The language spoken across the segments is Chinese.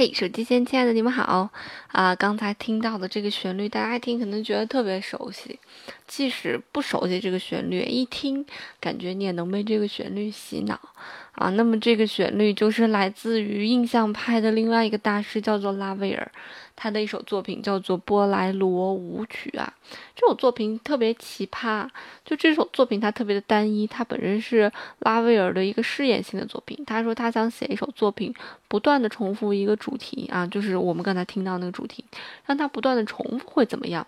嘿，手机前亲爱的你们好啊！刚才听到的这个旋律，大家一听可能觉得特别熟悉，即使不熟悉这个旋律，一听感觉你也能被这个旋律洗脑啊。那么这个旋律就是来自于印象派的另外一个大师，叫做拉威尔。他的一首作品叫做《波莱罗舞曲》啊，这首作品特别奇葩。就这首作品，它特别的单一。它本身是拉威尔的一个试验性的作品。他说他想写一首作品，不断的重复一个主题啊，就是我们刚才听到那个主题，让它不断的重复会怎么样？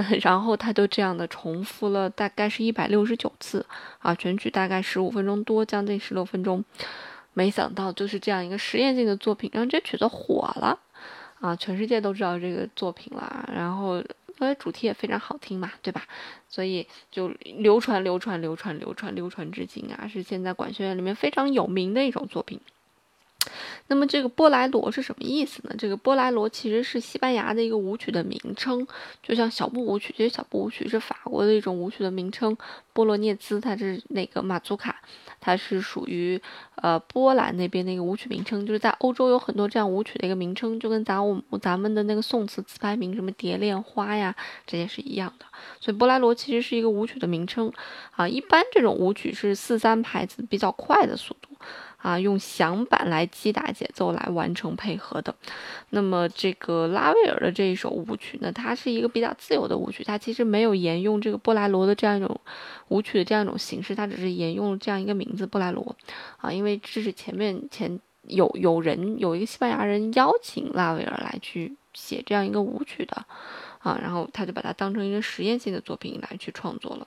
然后他就这样的重复了，大概是一百六十九次啊，全曲大概十五分钟多，将近十六分钟。没想到就是这样一个实验性的作品，让这曲子火了。啊，全世界都知道这个作品了，然后因为主题也非常好听嘛，对吧？所以就流传、流传、流传、流传、流传至今啊，是现在管弦乐里面非常有名的一种作品。那么这个波莱罗是什么意思呢？这个波莱罗其实是西班牙的一个舞曲的名称，就像小步舞曲，其实小步舞曲是法国的一种舞曲的名称。波罗涅兹它是那个马祖卡，它是属于呃波兰那边的一个舞曲名称，就是在欧洲有很多这样舞曲的一个名称，就跟咱我咱们的那个宋词词牌名什么蝶恋花呀这些是一样的。所以波莱罗其实是一个舞曲的名称啊，一般这种舞曲是四三拍子比较快的速度。啊，用响板来击打节奏来完成配合的。那么这个拉威尔的这一首舞曲呢，它是一个比较自由的舞曲，它其实没有沿用这个波莱罗的这样一种舞曲的这样一种形式，它只是沿用了这样一个名字波莱罗。啊，因为这是前面前有有人有一个西班牙人邀请拉威尔来去写这样一个舞曲的，啊，然后他就把它当成一个实验性的作品来去创作了。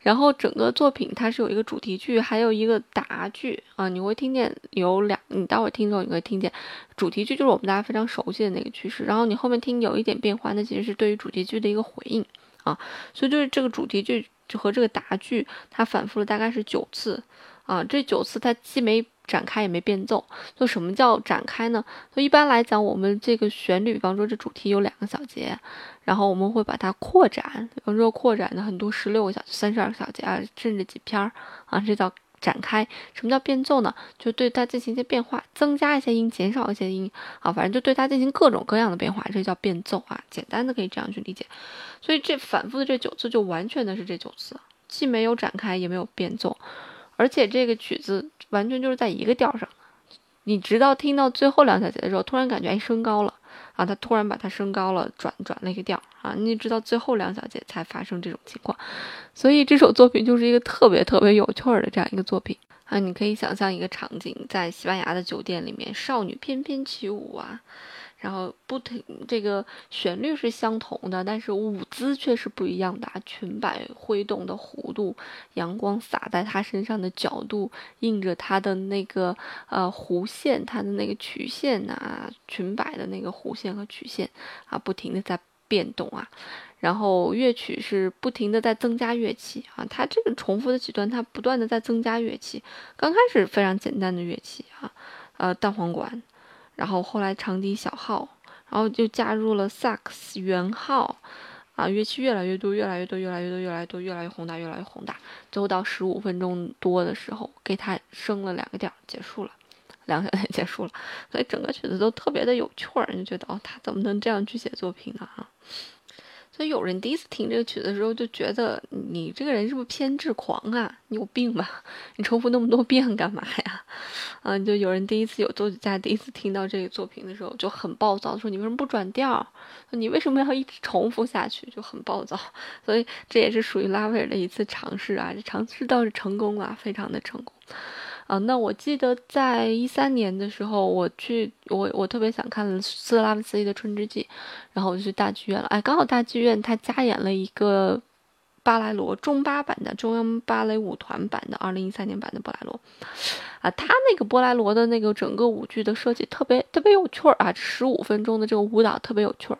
然后整个作品它是有一个主题句，还有一个答句啊，你会听见有两，你待会儿听的时候你会听见，主题句就是我们大家非常熟悉的那个句式，然后你后面听有一点变化，那其实是对于主题句的一个回应。啊，所以就是这个主题句就和这个答句，它反复了大概是九次。啊，这九次它既没。展开也没变奏，就什么叫展开呢？就一般来讲，我们这个旋律，比方说这主题有两个小节，然后我们会把它扩展，比方说扩展的很多十六个小节、三十二个小节啊，甚至几篇儿啊，这叫展开。什么叫变奏呢？就对它进行一些变化，增加一些音，减少一些音啊，反正就对它进行各种各样的变化，这叫变奏啊。简单的可以这样去理解。所以这反复的这九次，就完全的是这九次，既没有展开，也没有变奏。而且这个曲子完全就是在一个调上，你直到听到最后两小节的时候，突然感觉哎升高了啊，他突然把它升高了，转转了一个调啊，你直到最后两小节才发生这种情况，所以这首作品就是一个特别特别有趣儿的这样一个作品啊，你可以想象一个场景，在西班牙的酒店里面，少女翩翩起舞啊。然后不停，这个旋律是相同的，但是舞姿却是不一样的。啊裙摆挥动的弧度，阳光洒在她身上的角度，映着她的那个呃弧线，她的那个曲线呐，裙摆的那个弧线和曲线啊，不停的在变动啊。然后乐曲是不停的在增加乐器啊，它这个重复的几段，它不断的在增加乐器。刚开始非常简单的乐器啊，呃，单簧管。然后后来长笛、小号，然后就加入了萨克斯、圆号，啊，乐器越来越多，越来越多，越来越多，越来越多，越来越宏大，越来越宏大。最后到十五分钟多的时候，给它升了两个调，结束了，两个小时 结束了。所以整个曲子都特别的有趣儿，就觉得哦，他怎么能这样去写作品呢？啊？所以有人第一次听这个曲子的时候，就觉得你这个人是不是偏执狂啊？你有病吧？你重复那么多遍干嘛呀？嗯，就有人第一次有作曲家第一次听到这个作品的时候就很暴躁，说你为什么不转调？你为什么要一直重复下去？就很暴躁。所以这也是属于拉威尔的一次尝试啊，这尝试倒是成功了，非常的成功。啊，那我记得在一三年的时候，我去我我特别想看斯特拉文斯基的《春之祭》，然后我就去大剧院了。哎，刚好大剧院他加演了一个巴莱罗中巴版的中央芭蕾舞团版的二零一三年版的波莱罗。啊，他那个波莱罗的那个整个舞剧的设计特别特别有趣儿啊，十五分钟的这个舞蹈特别有趣儿。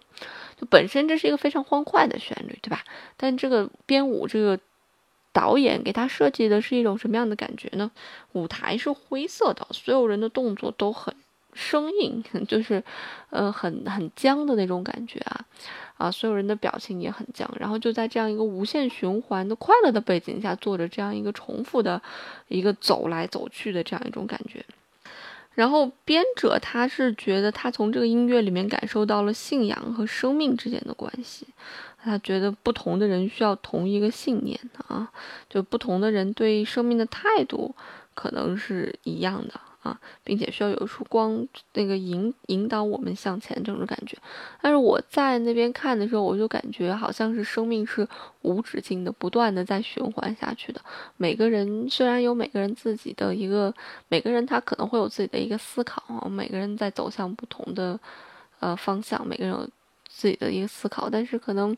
就本身这是一个非常欢快的旋律，对吧？但这个编舞这个导演给他设计的是一种什么样的感觉呢？舞台是灰色的，所有人的动作都很生硬，就是呃很很僵的那种感觉啊啊，所有人的表情也很僵，然后就在这样一个无限循环的快乐的背景下，做着这样一个重复的一个走来走去的这样一种感觉。然后编者他是觉得他从这个音乐里面感受到了信仰和生命之间的关系，他觉得不同的人需要同一个信念啊，就不同的人对生命的态度可能是一样的。啊，并且需要有一束光，那个引引导我们向前这种感觉。但是我在那边看的时候，我就感觉好像是生命是无止境的，不断的在循环下去的。每个人虽然有每个人自己的一个，每个人他可能会有自己的一个思考啊，每个人在走向不同的呃方向，每个人自己的一个思考，但是可能。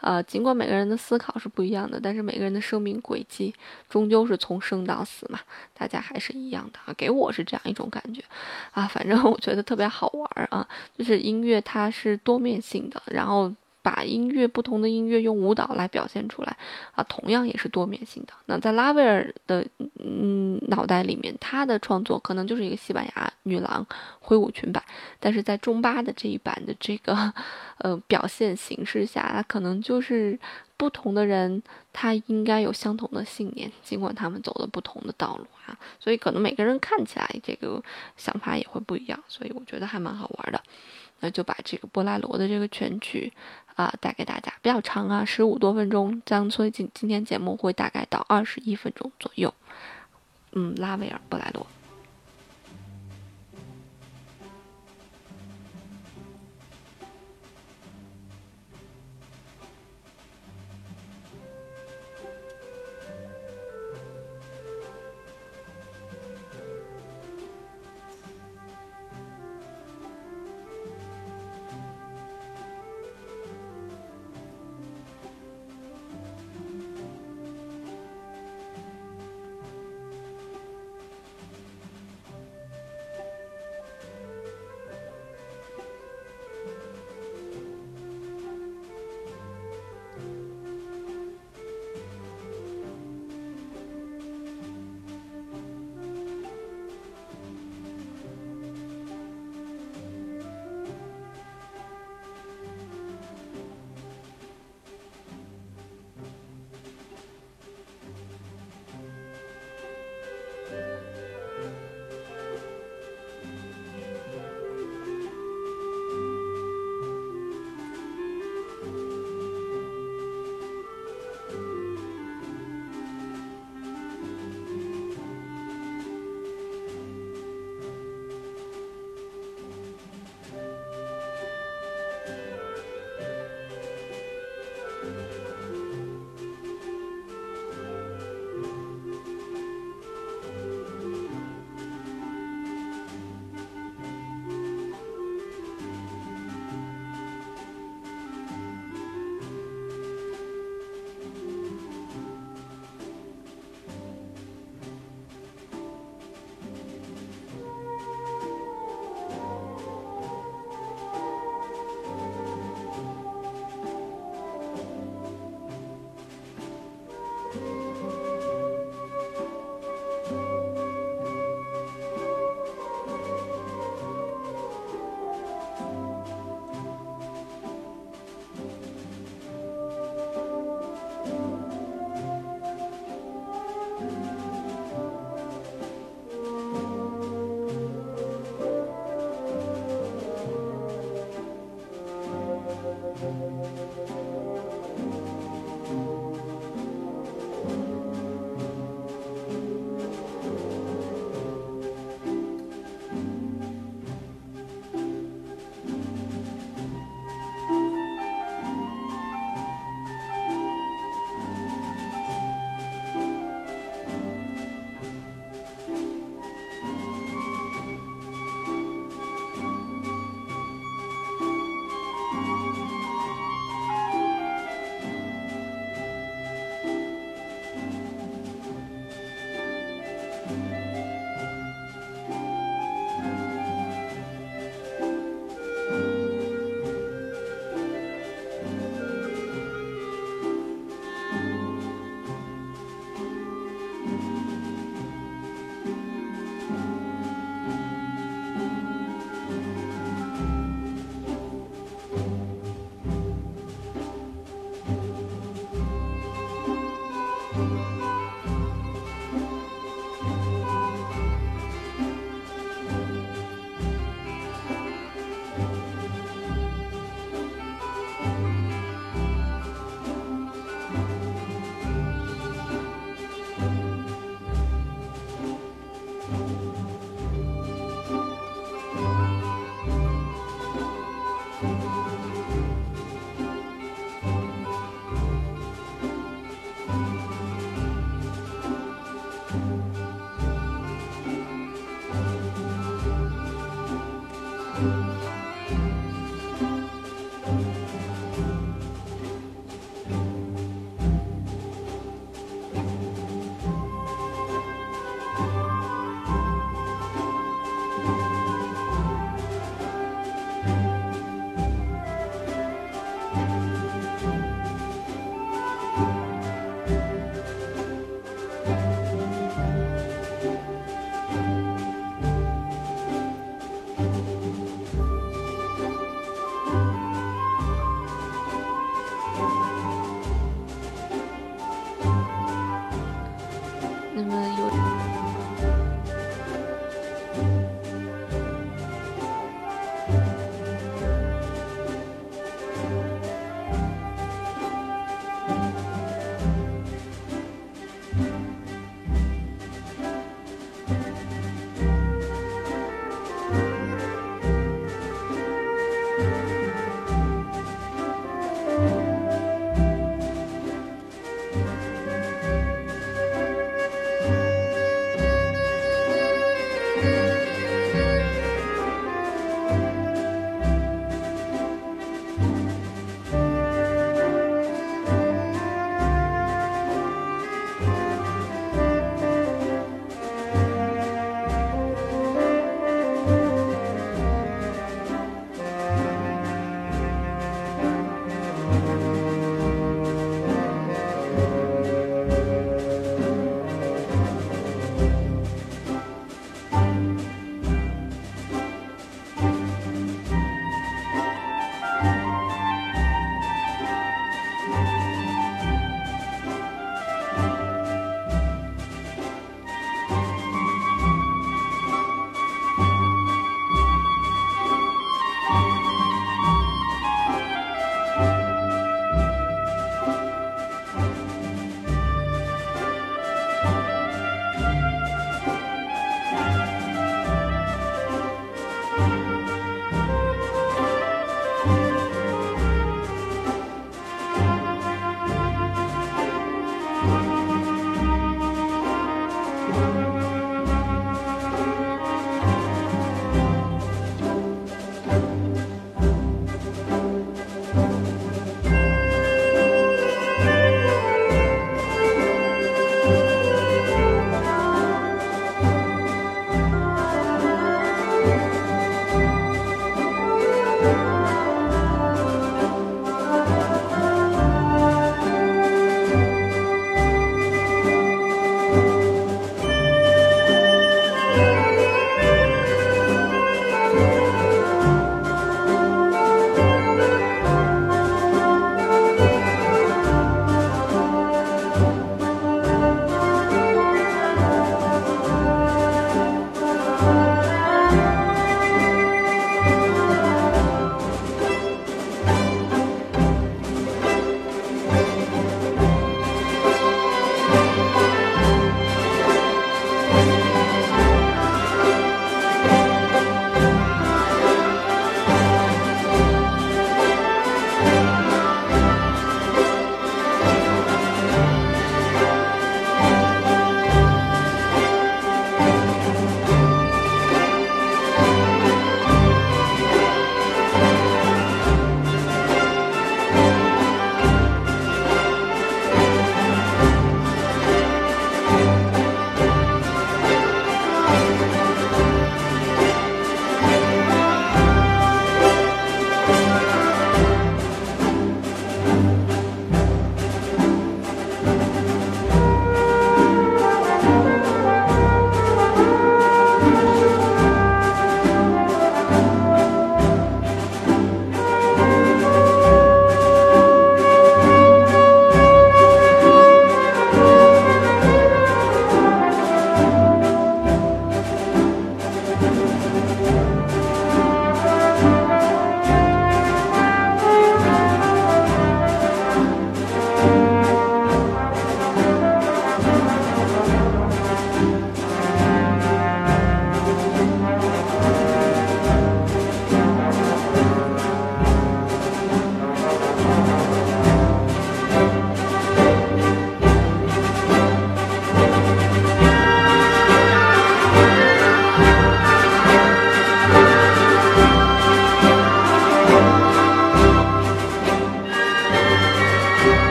呃，尽管每个人的思考是不一样的，但是每个人的生命轨迹终究是从生到死嘛，大家还是一样的啊。给我是这样一种感觉，啊，反正我觉得特别好玩啊，就是音乐它是多面性的，然后。把音乐不同的音乐用舞蹈来表现出来啊，同样也是多面性的。那在拉威尔的嗯脑袋里面，他的创作可能就是一个西班牙女郎挥舞裙摆，但是在中巴的这一版的这个呃表现形式下，他可能就是不同的人，他应该有相同的信念，尽管他们走了不同的道路啊，所以可能每个人看起来这个想法也会不一样，所以我觉得还蛮好玩的。那就把这个波莱罗的这个全曲啊带给大家，比较长啊，十五多分钟，这样所以今今天节目会大概到二十一分钟左右。嗯，拉威尔·布莱罗。